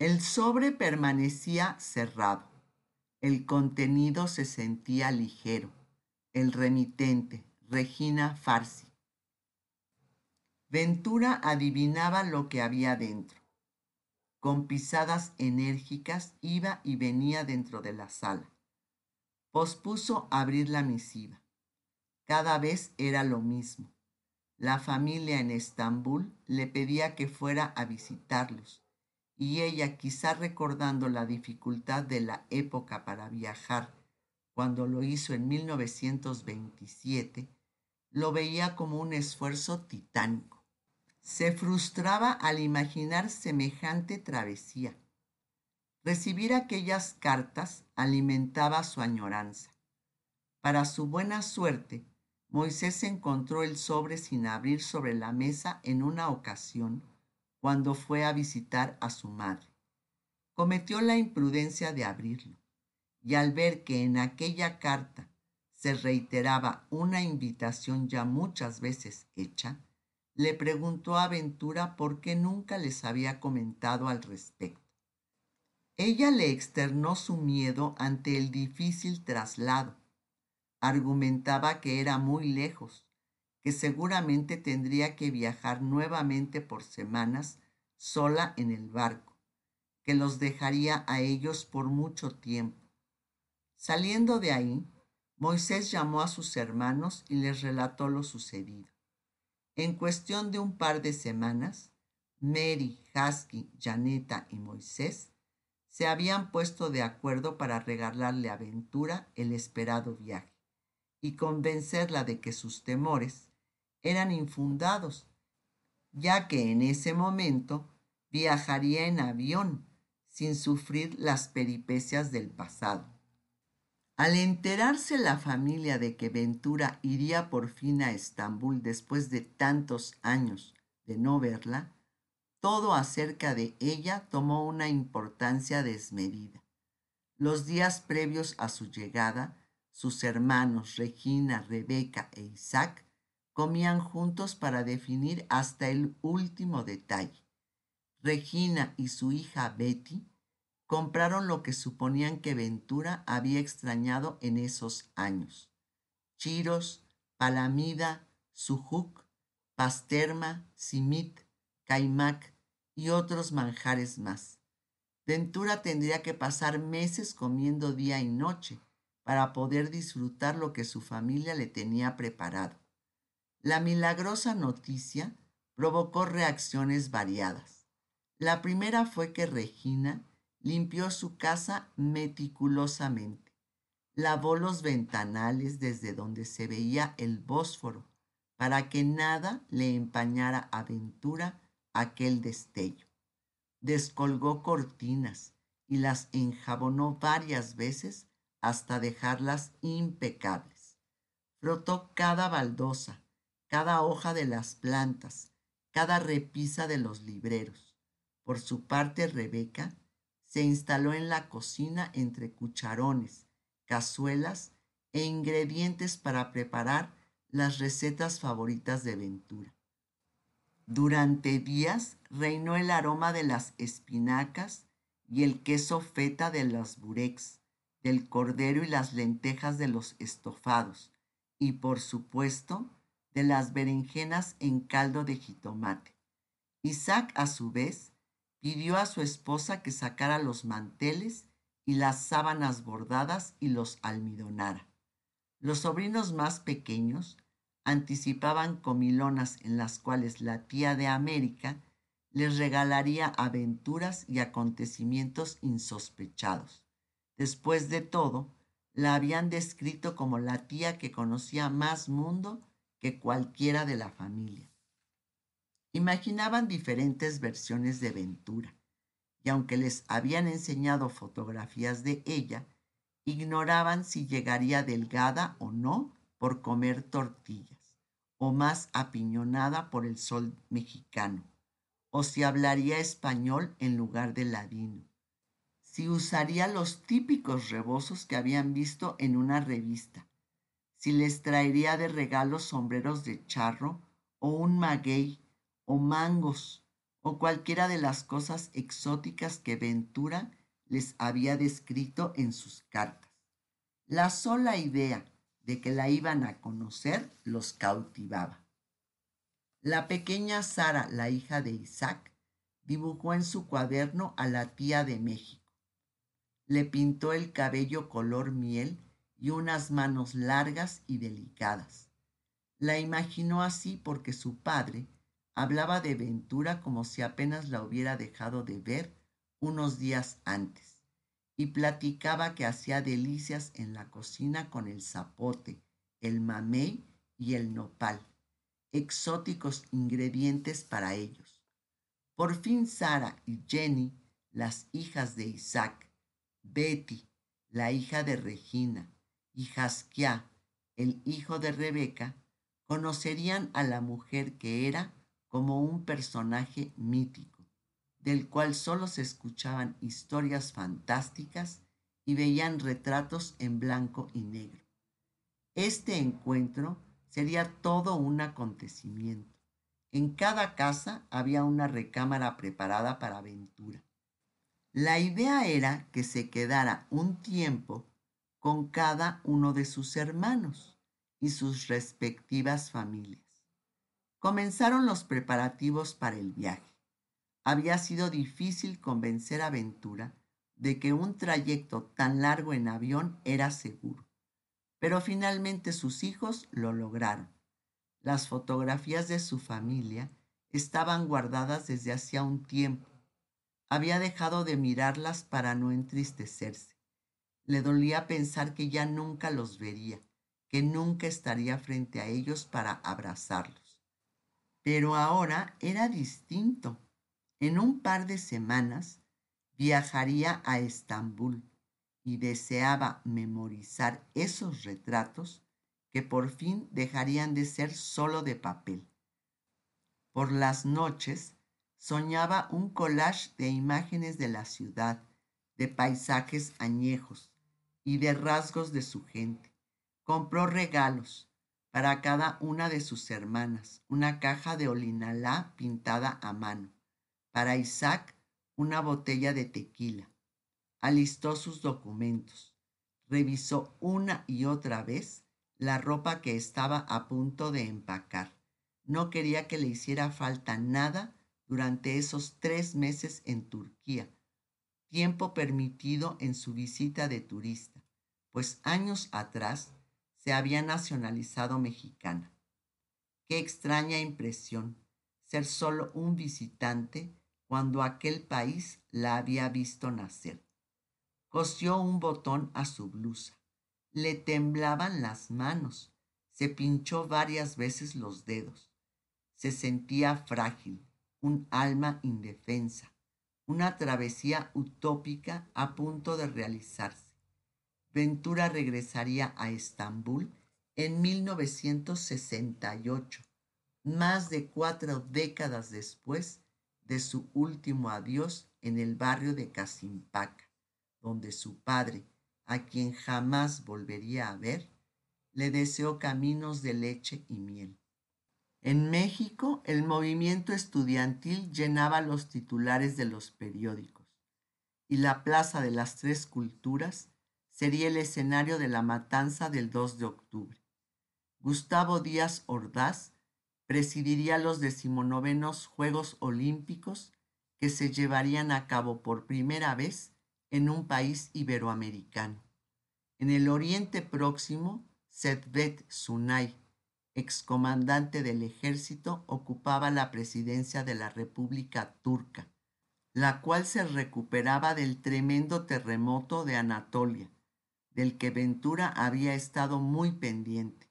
El sobre permanecía cerrado. El contenido se sentía ligero. El remitente, Regina Farsi. Ventura adivinaba lo que había dentro. Con pisadas enérgicas iba y venía dentro de la sala. Pospuso abrir la misiva. Cada vez era lo mismo. La familia en Estambul le pedía que fuera a visitarlos y ella, quizá recordando la dificultad de la época para viajar cuando lo hizo en 1927, lo veía como un esfuerzo titánico. Se frustraba al imaginar semejante travesía. Recibir aquellas cartas alimentaba su añoranza. Para su buena suerte, Moisés encontró el sobre sin abrir sobre la mesa en una ocasión cuando fue a visitar a su madre. Cometió la imprudencia de abrirlo, y al ver que en aquella carta se reiteraba una invitación ya muchas veces hecha, le preguntó a Ventura por qué nunca les había comentado al respecto. Ella le externó su miedo ante el difícil traslado. Argumentaba que era muy lejos que seguramente tendría que viajar nuevamente por semanas sola en el barco, que los dejaría a ellos por mucho tiempo. Saliendo de ahí, Moisés llamó a sus hermanos y les relató lo sucedido. En cuestión de un par de semanas, Mary, Husky, Janeta y Moisés se habían puesto de acuerdo para regalarle a Ventura el esperado viaje y convencerla de que sus temores eran infundados, ya que en ese momento viajaría en avión sin sufrir las peripecias del pasado. Al enterarse la familia de que Ventura iría por fin a Estambul después de tantos años de no verla, todo acerca de ella tomó una importancia desmedida. Los días previos a su llegada, sus hermanos Regina, Rebeca e Isaac comían juntos para definir hasta el último detalle. Regina y su hija Betty compraron lo que suponían que Ventura había extrañado en esos años. Chiros, palamida, sujuk, pasterma, simit, caimac y otros manjares más. Ventura tendría que pasar meses comiendo día y noche para poder disfrutar lo que su familia le tenía preparado. La milagrosa noticia provocó reacciones variadas. La primera fue que Regina limpió su casa meticulosamente, lavó los ventanales desde donde se veía el Bósforo para que nada le empañara a Ventura aquel destello. Descolgó cortinas y las enjabonó varias veces hasta dejarlas impecables. Frotó cada baldosa, cada hoja de las plantas, cada repisa de los libreros. Por su parte, Rebeca se instaló en la cocina entre cucharones, cazuelas e ingredientes para preparar las recetas favoritas de Ventura. Durante días reinó el aroma de las espinacas y el queso feta de los burex, del cordero y las lentejas de los estofados, y por supuesto de las berenjenas en caldo de jitomate. Isaac, a su vez, pidió a su esposa que sacara los manteles y las sábanas bordadas y los almidonara. Los sobrinos más pequeños anticipaban comilonas en las cuales la tía de América les regalaría aventuras y acontecimientos insospechados. Después de todo, la habían descrito como la tía que conocía más mundo que cualquiera de la familia. Imaginaban diferentes versiones de Ventura, y aunque les habían enseñado fotografías de ella, ignoraban si llegaría delgada o no por comer tortillas, o más apiñonada por el sol mexicano, o si hablaría español en lugar de ladino, si usaría los típicos rebozos que habían visto en una revista, si les traería de regalo sombreros de charro o un maguey o mangos o cualquiera de las cosas exóticas que Ventura les había descrito en sus cartas. La sola idea de que la iban a conocer los cautivaba. La pequeña Sara, la hija de Isaac, dibujó en su cuaderno a la tía de México. Le pintó el cabello color miel y unas manos largas y delicadas. La imaginó así porque su padre hablaba de Ventura como si apenas la hubiera dejado de ver unos días antes y platicaba que hacía delicias en la cocina con el zapote, el mamey y el nopal, exóticos ingredientes para ellos. Por fin Sara y Jenny, las hijas de Isaac, Betty, la hija de Regina, y Jasquia, el hijo de Rebeca, conocerían a la mujer que era como un personaje mítico, del cual solo se escuchaban historias fantásticas y veían retratos en blanco y negro. Este encuentro sería todo un acontecimiento. En cada casa había una recámara preparada para aventura. La idea era que se quedara un tiempo con cada uno de sus hermanos y sus respectivas familias. Comenzaron los preparativos para el viaje. Había sido difícil convencer a Ventura de que un trayecto tan largo en avión era seguro, pero finalmente sus hijos lo lograron. Las fotografías de su familia estaban guardadas desde hacía un tiempo. Había dejado de mirarlas para no entristecerse. Le dolía pensar que ya nunca los vería, que nunca estaría frente a ellos para abrazarlos. Pero ahora era distinto. En un par de semanas viajaría a Estambul y deseaba memorizar esos retratos que por fin dejarían de ser solo de papel. Por las noches soñaba un collage de imágenes de la ciudad, de paisajes añejos y de rasgos de su gente. Compró regalos, para cada una de sus hermanas, una caja de olinalá pintada a mano. Para Isaac, una botella de tequila. Alistó sus documentos. Revisó una y otra vez la ropa que estaba a punto de empacar. No quería que le hiciera falta nada durante esos tres meses en Turquía, tiempo permitido en su visita de turista, pues años atrás se había nacionalizado mexicana. Qué extraña impresión ser solo un visitante cuando aquel país la había visto nacer. Cosió un botón a su blusa. Le temblaban las manos. Se pinchó varias veces los dedos. Se sentía frágil, un alma indefensa, una travesía utópica a punto de realizarse. Ventura regresaría a Estambul en 1968, más de cuatro décadas después de su último adiós en el barrio de Casimpaca, donde su padre, a quien jamás volvería a ver, le deseó caminos de leche y miel. En México, el movimiento estudiantil llenaba los titulares de los periódicos y la Plaza de las Tres Culturas sería el escenario de la matanza del 2 de octubre. Gustavo Díaz Ordaz presidiría los decimonovenos Juegos Olímpicos que se llevarían a cabo por primera vez en un país iberoamericano. En el Oriente Próximo, Sedbet Sunay, excomandante del ejército, ocupaba la presidencia de la República Turca, la cual se recuperaba del tremendo terremoto de Anatolia del que Ventura había estado muy pendiente.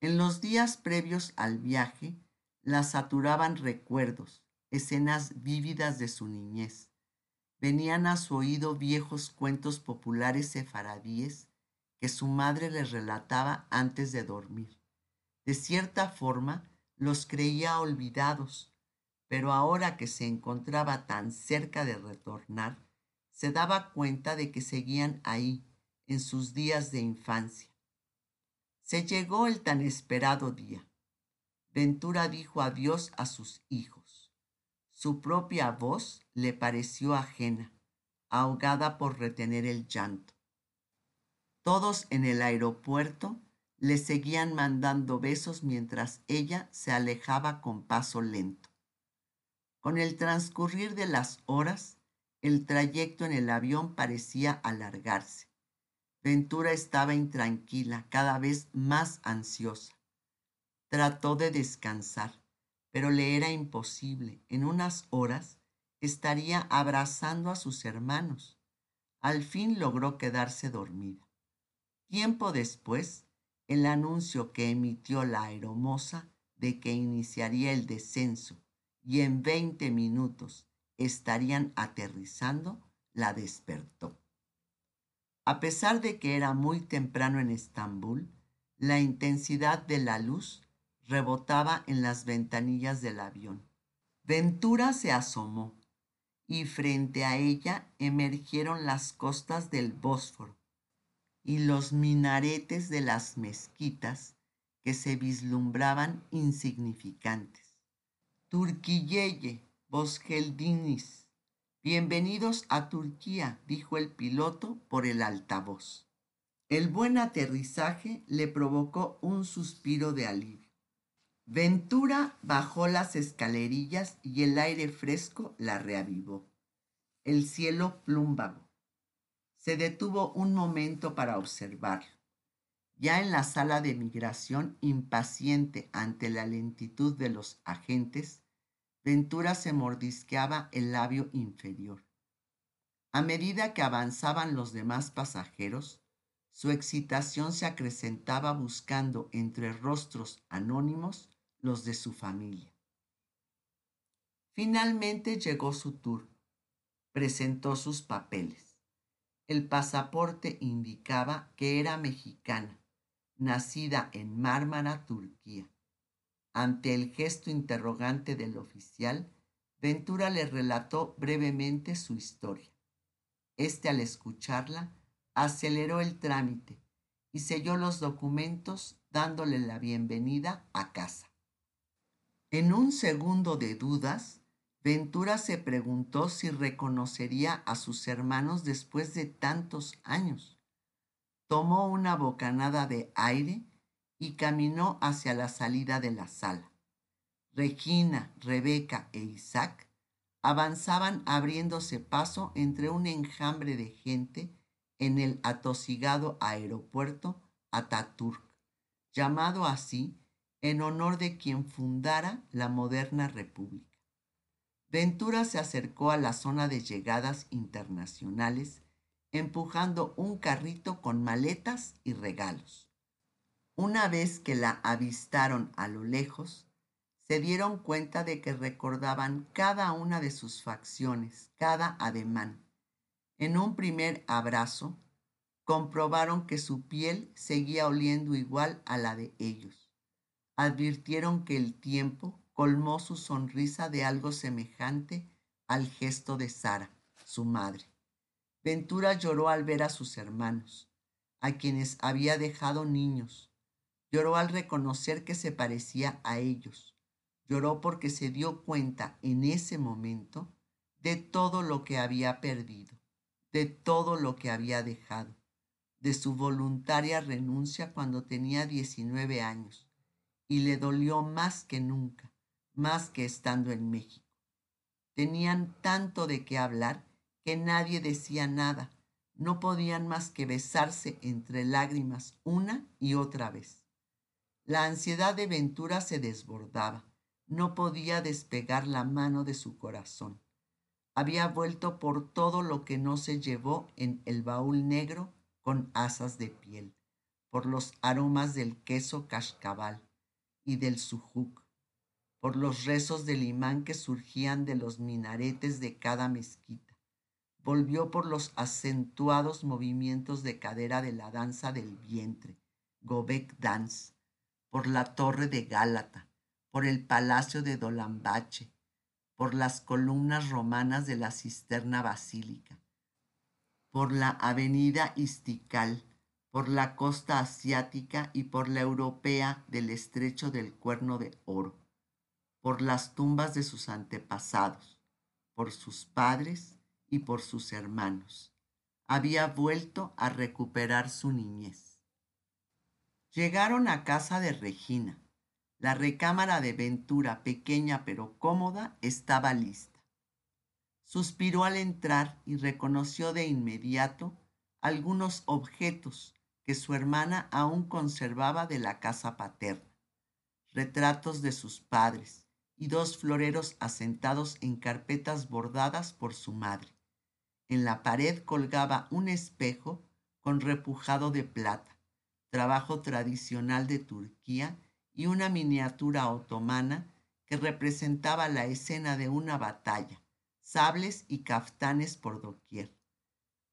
En los días previos al viaje, la saturaban recuerdos, escenas vívidas de su niñez. Venían a su oído viejos cuentos populares sefaradíes que su madre les relataba antes de dormir. De cierta forma, los creía olvidados, pero ahora que se encontraba tan cerca de retornar, se daba cuenta de que seguían ahí, en sus días de infancia. Se llegó el tan esperado día. Ventura dijo adiós a sus hijos. Su propia voz le pareció ajena, ahogada por retener el llanto. Todos en el aeropuerto le seguían mandando besos mientras ella se alejaba con paso lento. Con el transcurrir de las horas, el trayecto en el avión parecía alargarse. Ventura estaba intranquila, cada vez más ansiosa. Trató de descansar, pero le era imposible. En unas horas estaría abrazando a sus hermanos. Al fin logró quedarse dormida. Tiempo después, el anuncio que emitió la aeromoza de que iniciaría el descenso y en 20 minutos estarían aterrizando la despertó. A pesar de que era muy temprano en Estambul, la intensidad de la luz rebotaba en las ventanillas del avión. Ventura se asomó y frente a ella emergieron las costas del Bósforo y los minaretes de las mezquitas que se vislumbraban insignificantes. Turquilleye, Bosgeldinis. Bienvenidos a Turquía, dijo el piloto por el altavoz. El buen aterrizaje le provocó un suspiro de alivio. Ventura bajó las escalerillas y el aire fresco la reavivó. El cielo plúmbago, se detuvo un momento para observar. Ya en la sala de migración, impaciente ante la lentitud de los agentes, Ventura se mordisqueaba el labio inferior. A medida que avanzaban los demás pasajeros, su excitación se acrecentaba buscando entre rostros anónimos los de su familia. Finalmente llegó su turno. Presentó sus papeles. El pasaporte indicaba que era mexicana, nacida en Mármara, Turquía. Ante el gesto interrogante del oficial, Ventura le relató brevemente su historia. Este, al escucharla, aceleró el trámite y selló los documentos dándole la bienvenida a casa. En un segundo de dudas, Ventura se preguntó si reconocería a sus hermanos después de tantos años. Tomó una bocanada de aire y caminó hacia la salida de la sala. Regina, Rebeca e Isaac avanzaban abriéndose paso entre un enjambre de gente en el atosigado aeropuerto Ataturk, llamado así en honor de quien fundara la moderna república. Ventura se acercó a la zona de llegadas internacionales empujando un carrito con maletas y regalos. Una vez que la avistaron a lo lejos, se dieron cuenta de que recordaban cada una de sus facciones, cada ademán. En un primer abrazo, comprobaron que su piel seguía oliendo igual a la de ellos. Advirtieron que el tiempo colmó su sonrisa de algo semejante al gesto de Sara, su madre. Ventura lloró al ver a sus hermanos, a quienes había dejado niños. Lloró al reconocer que se parecía a ellos. Lloró porque se dio cuenta en ese momento de todo lo que había perdido, de todo lo que había dejado, de su voluntaria renuncia cuando tenía 19 años, y le dolió más que nunca más que estando en México. Tenían tanto de qué hablar que nadie decía nada. No podían más que besarse entre lágrimas una y otra vez. La ansiedad de Ventura se desbordaba. No podía despegar la mano de su corazón. Había vuelto por todo lo que no se llevó en el baúl negro con asas de piel, por los aromas del queso cascabal y del sujuc, por los rezos del imán que surgían de los minaretes de cada mezquita. Volvió por los acentuados movimientos de cadera de la danza del vientre, Gobek Dance, por la torre de Gálata, por el palacio de Dolambache, por las columnas romanas de la cisterna basílica, por la avenida Istical, por la costa asiática y por la europea del estrecho del Cuerno de Oro por las tumbas de sus antepasados, por sus padres y por sus hermanos. Había vuelto a recuperar su niñez. Llegaron a casa de Regina. La recámara de Ventura, pequeña pero cómoda, estaba lista. Suspiró al entrar y reconoció de inmediato algunos objetos que su hermana aún conservaba de la casa paterna. Retratos de sus padres y dos floreros asentados en carpetas bordadas por su madre. En la pared colgaba un espejo con repujado de plata, trabajo tradicional de Turquía y una miniatura otomana que representaba la escena de una batalla, sables y caftanes por doquier.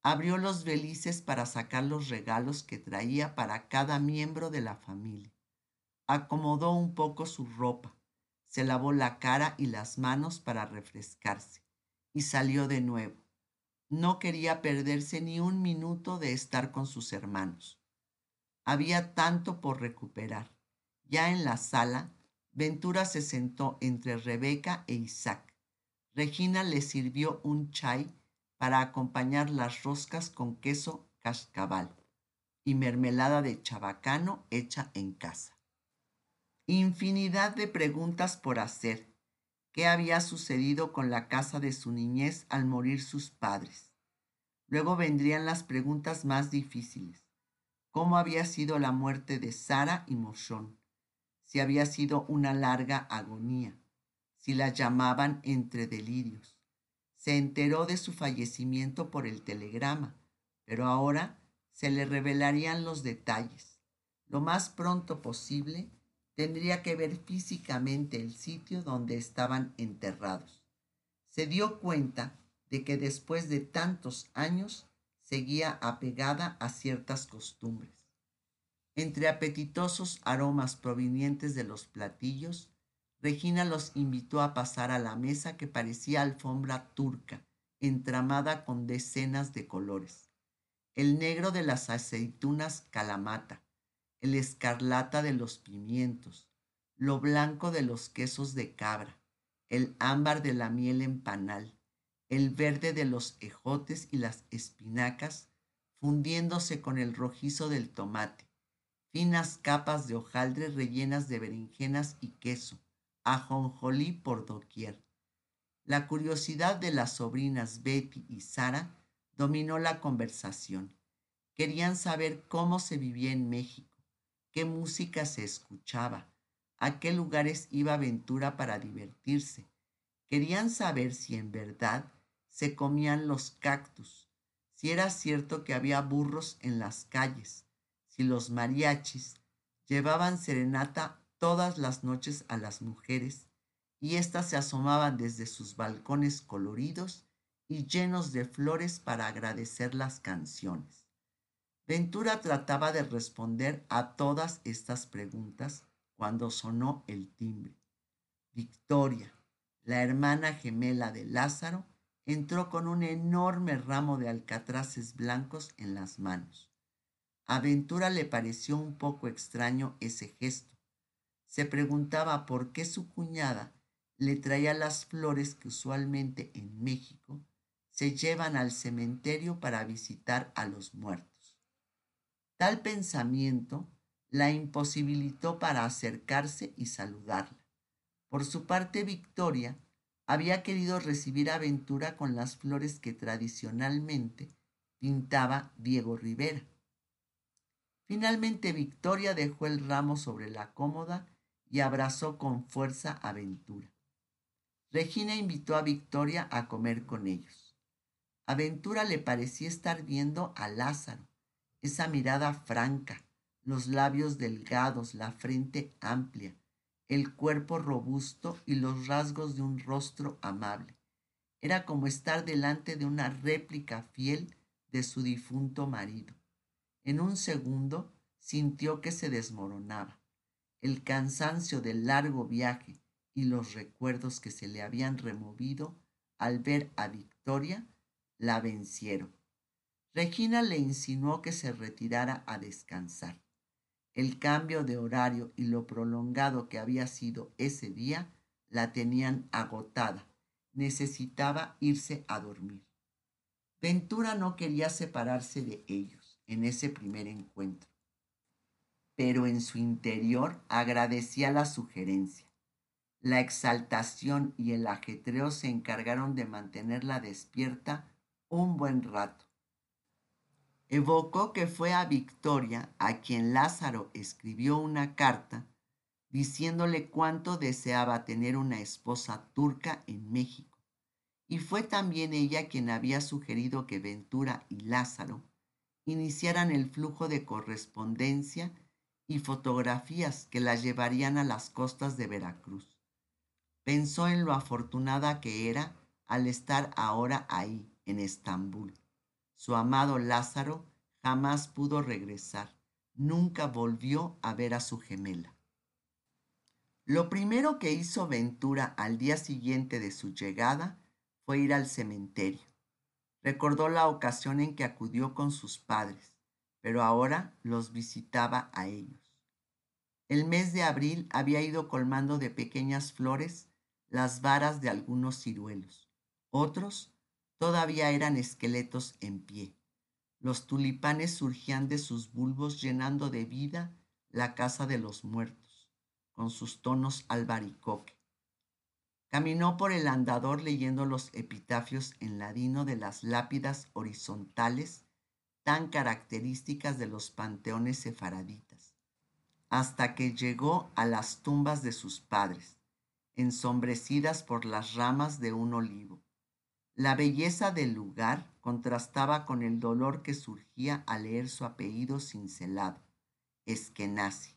Abrió los belices para sacar los regalos que traía para cada miembro de la familia. Acomodó un poco su ropa, se lavó la cara y las manos para refrescarse y salió de nuevo. No quería perderse ni un minuto de estar con sus hermanos. Había tanto por recuperar. Ya en la sala, Ventura se sentó entre Rebeca e Isaac. Regina le sirvió un chai para acompañar las roscas con queso cascabal y mermelada de chabacano hecha en casa. Infinidad de preguntas por hacer. ¿Qué había sucedido con la casa de su niñez al morir sus padres? Luego vendrían las preguntas más difíciles. ¿Cómo había sido la muerte de Sara y Moshón? Si había sido una larga agonía, si la llamaban entre delirios se enteró de su fallecimiento por el telegrama, pero ahora se le revelarían los detalles. Lo más pronto posible tendría que ver físicamente el sitio donde estaban enterrados. Se dio cuenta de que después de tantos años seguía apegada a ciertas costumbres. Entre apetitosos aromas provenientes de los platillos, Regina los invitó a pasar a la mesa que parecía alfombra turca, entramada con decenas de colores. El negro de las aceitunas calamata, el escarlata de los pimientos, lo blanco de los quesos de cabra, el ámbar de la miel en panal, el verde de los ejotes y las espinacas, fundiéndose con el rojizo del tomate, finas capas de hojaldre rellenas de berenjenas y queso, ajonjolí por doquier. La curiosidad de las sobrinas Betty y Sara dominó la conversación. Querían saber cómo se vivía en México, qué música se escuchaba, a qué lugares iba Ventura para divertirse. Querían saber si en verdad se comían los cactus, si era cierto que había burros en las calles, si los mariachis llevaban serenata todas las noches a las mujeres y éstas se asomaban desde sus balcones coloridos y llenos de flores para agradecer las canciones. Ventura trataba de responder a todas estas preguntas cuando sonó el timbre. Victoria, la hermana gemela de Lázaro, entró con un enorme ramo de alcatraces blancos en las manos. A Ventura le pareció un poco extraño ese gesto, se preguntaba por qué su cuñada le traía las flores que usualmente en México se llevan al cementerio para visitar a los muertos. Tal pensamiento la imposibilitó para acercarse y saludarla. Por su parte, Victoria había querido recibir a Ventura con las flores que tradicionalmente pintaba Diego Rivera. Finalmente, Victoria dejó el ramo sobre la cómoda y abrazó con fuerza a Ventura. Regina invitó a Victoria a comer con ellos. A le parecía estar viendo a Lázaro, esa mirada franca, los labios delgados, la frente amplia, el cuerpo robusto y los rasgos de un rostro amable. Era como estar delante de una réplica fiel de su difunto marido. En un segundo sintió que se desmoronaba el cansancio del largo viaje y los recuerdos que se le habían removido al ver a Victoria, la vencieron. Regina le insinuó que se retirara a descansar. El cambio de horario y lo prolongado que había sido ese día la tenían agotada. Necesitaba irse a dormir. Ventura no quería separarse de ellos en ese primer encuentro, pero en su interior agradecía la sugerencia. La exaltación y el ajetreo se encargaron de mantenerla despierta un buen rato. Evocó que fue a Victoria a quien Lázaro escribió una carta diciéndole cuánto deseaba tener una esposa turca en México. Y fue también ella quien había sugerido que Ventura y Lázaro iniciaran el flujo de correspondencia y fotografías que las llevarían a las costas de Veracruz. Pensó en lo afortunada que era al estar ahora ahí, en Estambul. Su amado Lázaro jamás pudo regresar, nunca volvió a ver a su gemela. Lo primero que hizo Ventura al día siguiente de su llegada fue ir al cementerio. Recordó la ocasión en que acudió con sus padres, pero ahora los visitaba a ellos. El mes de abril había ido colmando de pequeñas flores las varas de algunos ciruelos. Otros Todavía eran esqueletos en pie. Los tulipanes surgían de sus bulbos llenando de vida la casa de los muertos, con sus tonos albaricoque. Caminó por el andador leyendo los epitafios en ladino de las lápidas horizontales tan características de los panteones sefaraditas, hasta que llegó a las tumbas de sus padres, ensombrecidas por las ramas de un olivo. La belleza del lugar contrastaba con el dolor que surgía al leer su apellido cincelado, Eskenazi.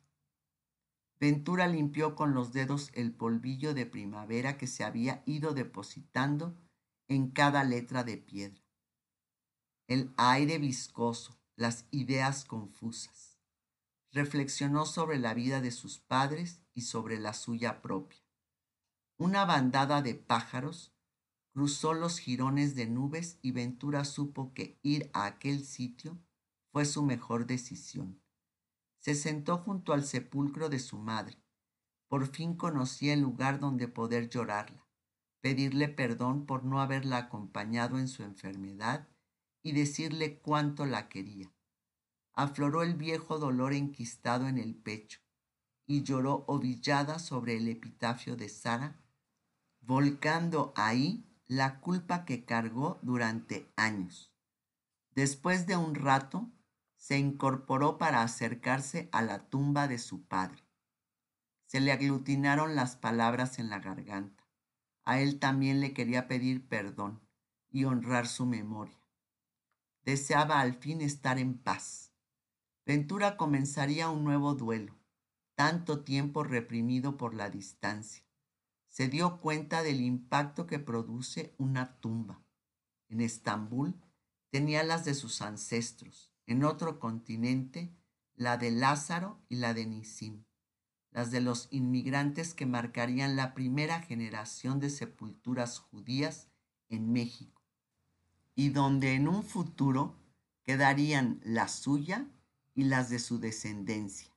Ventura limpió con los dedos el polvillo de primavera que se había ido depositando en cada letra de piedra. El aire viscoso, las ideas confusas. Reflexionó sobre la vida de sus padres y sobre la suya propia. Una bandada de pájaros Cruzó los jirones de nubes y Ventura supo que ir a aquel sitio fue su mejor decisión. Se sentó junto al sepulcro de su madre. Por fin conocía el lugar donde poder llorarla, pedirle perdón por no haberla acompañado en su enfermedad y decirle cuánto la quería. Afloró el viejo dolor enquistado en el pecho y lloró ovillada sobre el epitafio de Sara, volcando ahí la culpa que cargó durante años. Después de un rato, se incorporó para acercarse a la tumba de su padre. Se le aglutinaron las palabras en la garganta. A él también le quería pedir perdón y honrar su memoria. Deseaba al fin estar en paz. Ventura comenzaría un nuevo duelo, tanto tiempo reprimido por la distancia se dio cuenta del impacto que produce una tumba. En Estambul tenía las de sus ancestros, en otro continente la de Lázaro y la de Nisim, las de los inmigrantes que marcarían la primera generación de sepulturas judías en México, y donde en un futuro quedarían la suya y las de su descendencia.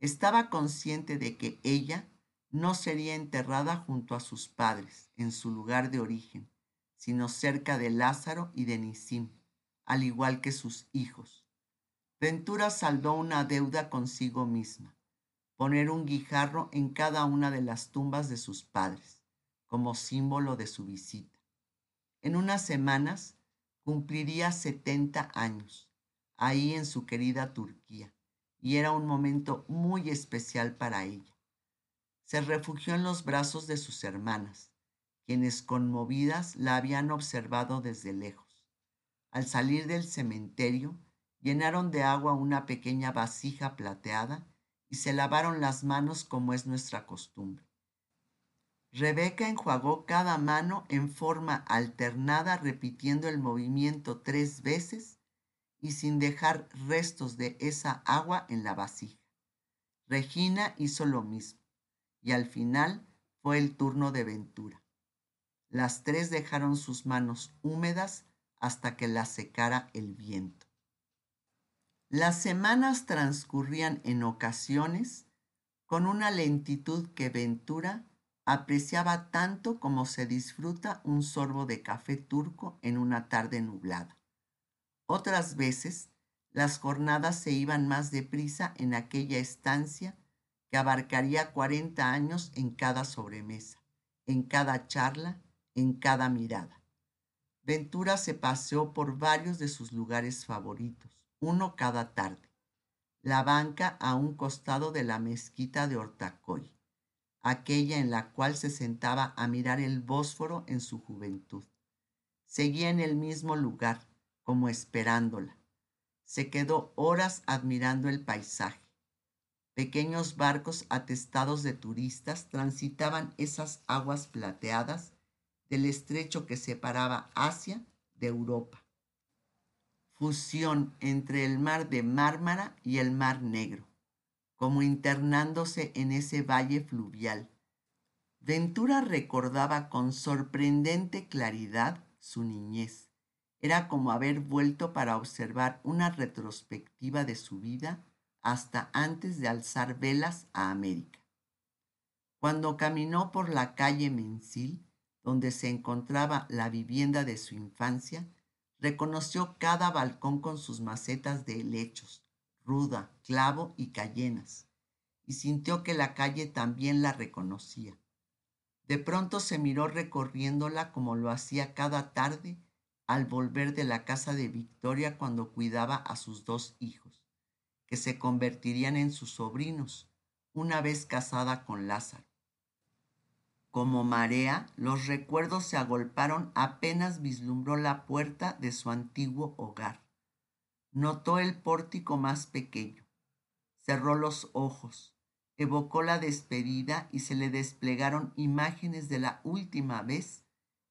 Estaba consciente de que ella no sería enterrada junto a sus padres, en su lugar de origen, sino cerca de Lázaro y de Nisim, al igual que sus hijos. Ventura saldó una deuda consigo misma, poner un guijarro en cada una de las tumbas de sus padres, como símbolo de su visita. En unas semanas cumpliría 70 años, ahí en su querida Turquía, y era un momento muy especial para ella se refugió en los brazos de sus hermanas, quienes conmovidas la habían observado desde lejos. Al salir del cementerio, llenaron de agua una pequeña vasija plateada y se lavaron las manos como es nuestra costumbre. Rebeca enjuagó cada mano en forma alternada repitiendo el movimiento tres veces y sin dejar restos de esa agua en la vasija. Regina hizo lo mismo y al final fue el turno de Ventura. Las tres dejaron sus manos húmedas hasta que las secara el viento. Las semanas transcurrían en ocasiones con una lentitud que Ventura apreciaba tanto como se disfruta un sorbo de café turco en una tarde nublada. Otras veces, las jornadas se iban más deprisa en aquella estancia que abarcaría 40 años en cada sobremesa, en cada charla, en cada mirada. Ventura se paseó por varios de sus lugares favoritos, uno cada tarde. La banca a un costado de la mezquita de Hortacoy, aquella en la cual se sentaba a mirar el Bósforo en su juventud. Seguía en el mismo lugar, como esperándola. Se quedó horas admirando el paisaje. Pequeños barcos atestados de turistas transitaban esas aguas plateadas del estrecho que separaba Asia de Europa. Fusión entre el mar de Mármara y el mar Negro como internándose en ese valle fluvial. Ventura recordaba con sorprendente claridad su niñez. Era como haber vuelto para observar una retrospectiva de su vida hasta antes de alzar velas a América. Cuando caminó por la calle Mensil, donde se encontraba la vivienda de su infancia, reconoció cada balcón con sus macetas de helechos, ruda, clavo y cayenas, y sintió que la calle también la reconocía. De pronto se miró recorriéndola como lo hacía cada tarde al volver de la casa de Victoria cuando cuidaba a sus dos hijos, que se convertirían en sus sobrinos una vez casada con Lázaro. Como marea, los recuerdos se agolparon apenas vislumbró la puerta de su antiguo hogar. Notó el pórtico más pequeño. Cerró los ojos, evocó la despedida y se le desplegaron imágenes de la última vez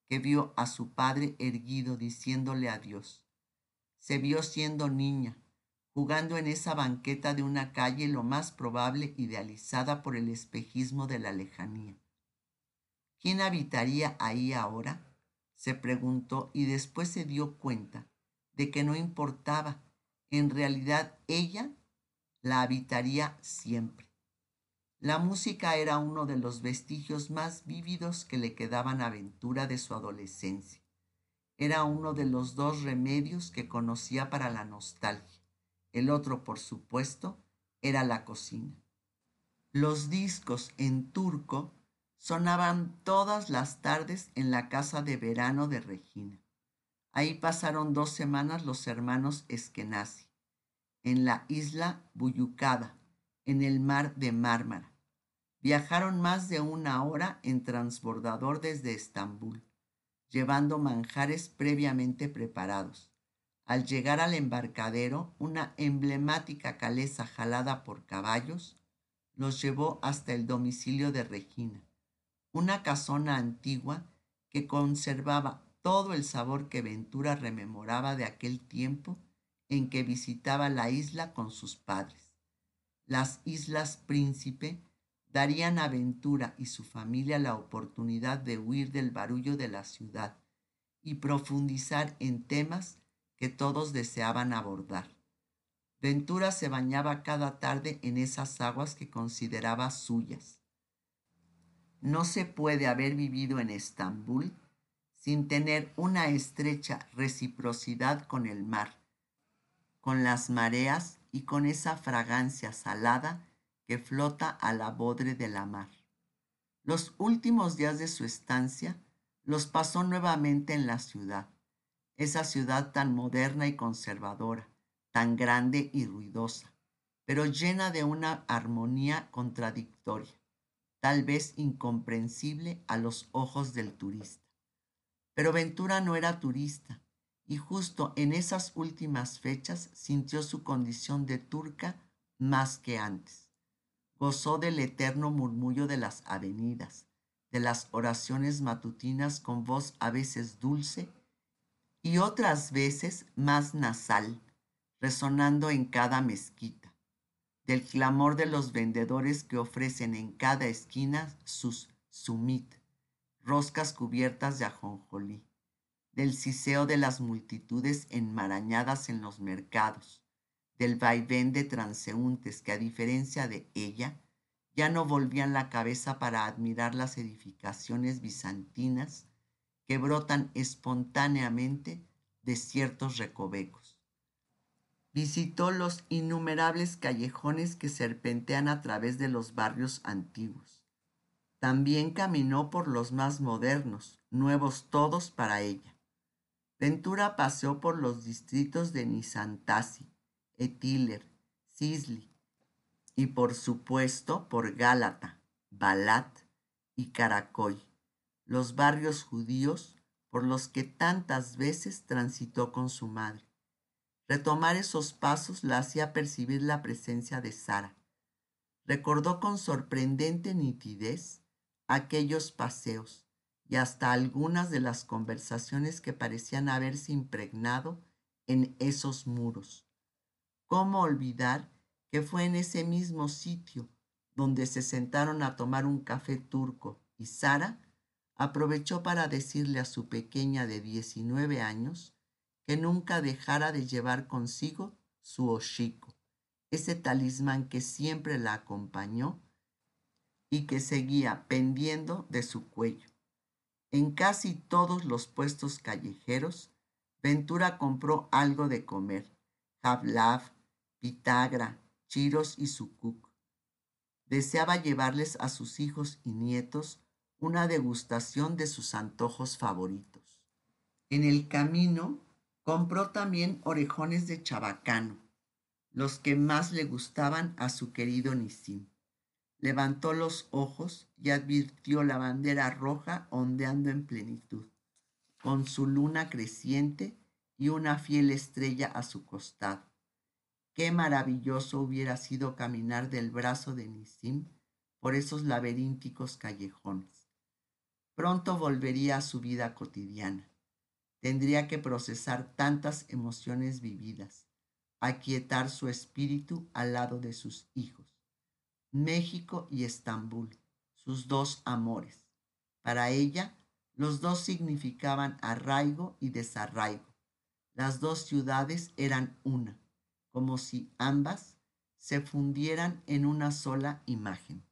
que vio a su padre erguido diciéndole adiós. Se vio siendo niña, jugando en esa banqueta de una calle lo más probable idealizada por el espejismo de la lejanía. ¿Quién habitaría ahí ahora? se preguntó y después se dio cuenta de que no importaba en realidad ella la habitaría siempre. La música era uno de los vestigios más vívidos que le quedaban a Ventura de su adolescencia. Era uno de los dos remedios que conocía para la nostalgia. El otro, por supuesto, era la cocina. Los discos en turco sonaban todas las tardes en la casa de verano de Regina. Ahí pasaron dos semanas los hermanos Eskenazi, en la isla Buyucada, en el mar de Mármara. Viajaron más de una hora en transbordador desde Estambul, llevando manjares previamente preparados. Al llegar al embarcadero, una emblemática caleza jalada por caballos los llevó hasta el domicilio de Regina, una casona antigua que conservaba todo el sabor que Ventura rememoraba de aquel tiempo en que visitaba la isla con sus padres. Las Islas Príncipe darían a Ventura y su familia la oportunidad de huir del barullo de la ciudad y profundizar en temas que todos deseaban abordar. Ventura se bañaba cada tarde en esas aguas que consideraba suyas. No se puede haber vivido en Estambul sin tener una estrecha reciprocidad con el mar, con las mareas y con esa fragancia salada que flota a la bodre de la mar. Los últimos días de su estancia los pasó nuevamente en la ciudad, esa ciudad tan moderna y conservadora, tan grande y ruidosa, pero llena de una armonía contradictoria, tal vez incomprensible a los ojos del turista. Pero Ventura no era turista y justo en esas últimas fechas sintió su condición de turca más que antes. Gozó del eterno murmullo de las avenidas, de las oraciones matutinas con voz a veces dulce y otras veces más nasal, resonando en cada mezquita, del clamor de los vendedores que ofrecen en cada esquina sus sumit, roscas cubiertas de ajonjolí, del siseo de las multitudes enmarañadas en los mercados, del vaivén de transeúntes que a diferencia de ella ya no volvían la cabeza para admirar las edificaciones bizantinas que brotan espontáneamente de ciertos recovecos. Visitó los innumerables callejones que serpentean a través de los barrios antiguos. También caminó por los más modernos, nuevos todos para ella. Ventura paseó por los distritos de Nisantasi, Etiler, Cisli y por supuesto por Gálata, Balat y Caracoy, los barrios judíos por los que tantas veces transitó con su madre. Retomar esos pasos la hacía percibir la presencia de Sara. Recordó con sorprendente nitidez aquellos paseos y hasta algunas de las conversaciones que parecían haberse impregnado en esos muros. ¿Cómo olvidar que fue en ese mismo sitio donde se sentaron a tomar un café turco y Sara aprovechó para decirle a su pequeña de 19 años que nunca dejara de llevar consigo su oshiko, ese talismán que siempre la acompañó y que seguía pendiendo de su cuello. En casi todos los puestos callejeros, Ventura compró algo de comer, Javlav, Pitagra, Chiros y Sukuk. Deseaba llevarles a sus hijos y nietos una degustación de sus antojos favoritos. En el camino compró también orejones de chabacano, los que más le gustaban a su querido Nisim. Levantó los ojos y advirtió la bandera roja ondeando en plenitud, con su luna creciente y una fiel estrella a su costado. Qué maravilloso hubiera sido caminar del brazo de Nisim por esos laberínticos callejones. Pronto volvería a su vida cotidiana. Tendría que procesar tantas emociones vividas, aquietar su espíritu al lado de sus hijos. México y Estambul, sus dos amores. Para ella, los dos significaban arraigo y desarraigo. Las dos ciudades eran una como si ambas se fundieran en una sola imagen.